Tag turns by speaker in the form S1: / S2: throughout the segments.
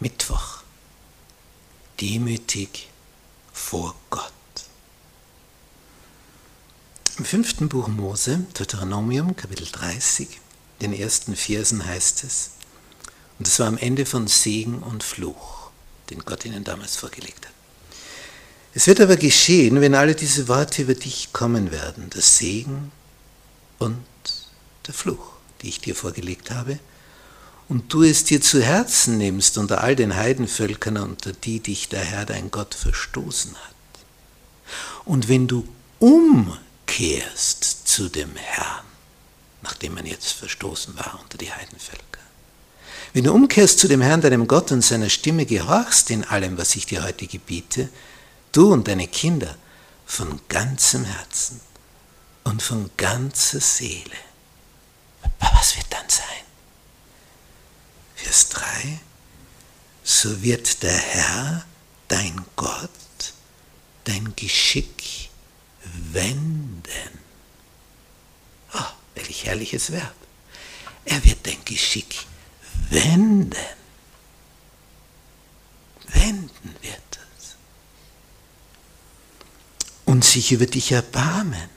S1: Mittwoch. Demütig vor Gott. Im fünften Buch Mose, Deuteronomium, Kapitel 30, den ersten Versen heißt es, und es war am Ende von Segen und Fluch, den Gott ihnen damals vorgelegt hat. Es wird aber geschehen, wenn alle diese Worte über dich kommen werden, der Segen und der Fluch, die ich dir vorgelegt habe, und du es dir zu Herzen nimmst unter all den Heidenvölkern, unter die dich der Herr dein Gott verstoßen hat. Und wenn du umkehrst zu dem Herrn, nachdem man jetzt verstoßen war unter die Heidenvölker, wenn du umkehrst zu dem Herrn, deinem Gott und seiner Stimme gehorchst in allem, was ich dir heute gebiete, du und deine Kinder, von ganzem Herzen und von ganzer Seele, was wird dann sein? 3, so wird der Herr, dein Gott, dein Geschick wenden. Oh, welch herrliches Verb. Er wird dein Geschick wenden. Wenden wird es. Und sich über dich erbarmen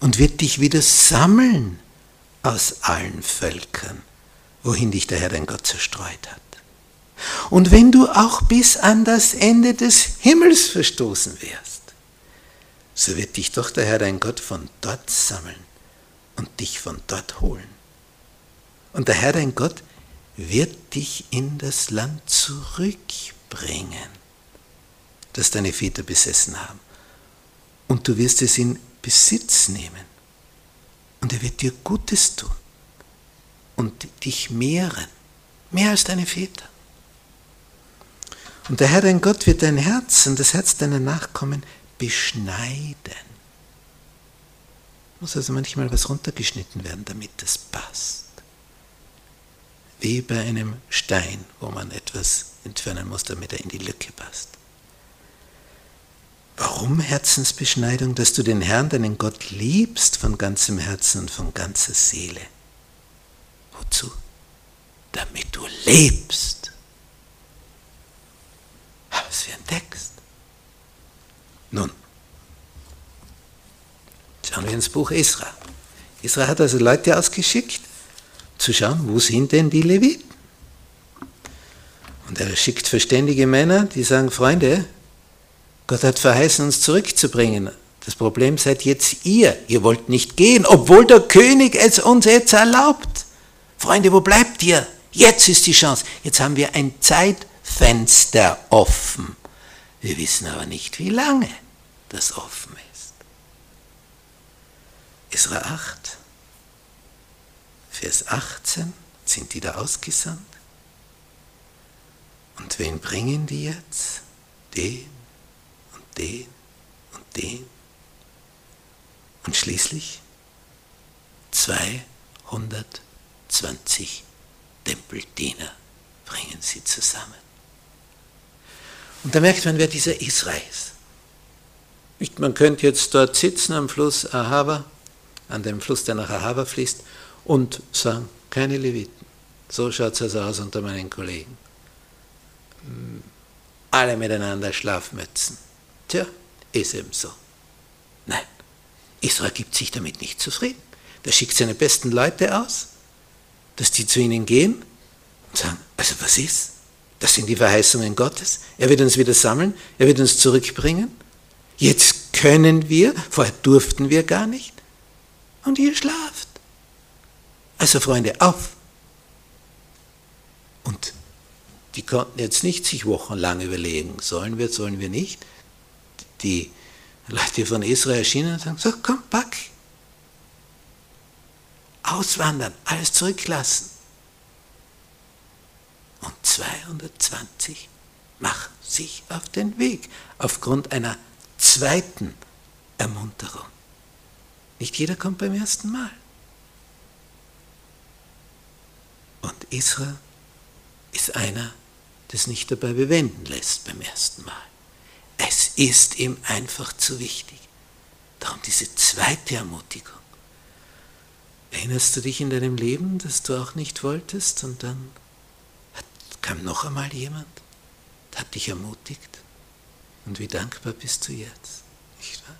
S1: und wird dich wieder sammeln aus allen Völkern wohin dich der Herr dein Gott zerstreut hat. Und wenn du auch bis an das Ende des Himmels verstoßen wirst, so wird dich doch der Herr dein Gott von dort sammeln und dich von dort holen. Und der Herr dein Gott wird dich in das Land zurückbringen, das deine Väter besessen haben. Und du wirst es in Besitz nehmen. Und er wird dir Gutes tun und dich mehren, mehr als deine Väter. Und der Herr dein Gott wird dein Herz und das Herz deiner Nachkommen beschneiden. Muss also manchmal was runtergeschnitten werden, damit das passt. Wie bei einem Stein, wo man etwas entfernen muss, damit er in die Lücke passt. Warum Herzensbeschneidung? Dass du den Herrn, deinen Gott liebst von ganzem Herzen und von ganzer Seele Wozu? Damit du lebst. Was für ein Text. Nun, schauen wir ins Buch Isra. Isra hat also Leute ausgeschickt, zu schauen, wo sind denn die Leviten? Und er schickt verständige Männer, die sagen, Freunde, Gott hat verheißen, uns zurückzubringen. Das Problem seid jetzt ihr. Ihr wollt nicht gehen, obwohl der König es uns jetzt erlaubt. Freunde, wo bleibt ihr? Jetzt ist die Chance. Jetzt haben wir ein Zeitfenster offen. Wir wissen aber nicht, wie lange das offen ist. Isra 8, Vers 18 sind die da ausgesandt. Und wen bringen die jetzt? Den und den und den. Und schließlich 200 20 Tempeldiener bringen sie zusammen. Und da merkt man, wer dieser Israel ist. Man könnte jetzt dort sitzen am Fluss Ahava, an dem Fluss, der nach Ahava fließt, und sagen, keine Leviten. So schaut es also aus unter meinen Kollegen. Alle miteinander Schlafmützen. Tja, ist eben so. Nein, Israel gibt sich damit nicht zufrieden. Der schickt seine besten Leute aus dass die zu ihnen gehen und sagen, also was ist? Das sind die Verheißungen Gottes. Er wird uns wieder sammeln, er wird uns zurückbringen. Jetzt können wir, vorher durften wir gar nicht. Und ihr schlaft. Also Freunde, auf. Und die konnten jetzt nicht sich wochenlang überlegen, sollen wir, sollen wir nicht. Die Leute von Israel erschienen und sagen, so komm, pack, auswandern, alles zurücklassen. Und 220 machen sich auf den Weg aufgrund einer zweiten Ermunterung. Nicht jeder kommt beim ersten Mal. Und Israel ist einer, das nicht dabei bewenden lässt beim ersten Mal. Es ist ihm einfach zu wichtig. Darum diese zweite Ermutigung. Erinnerst du dich in deinem Leben, dass du auch nicht wolltest und dann kam noch einmal jemand, hat dich ermutigt. Und wie dankbar bist du jetzt, nicht wahr?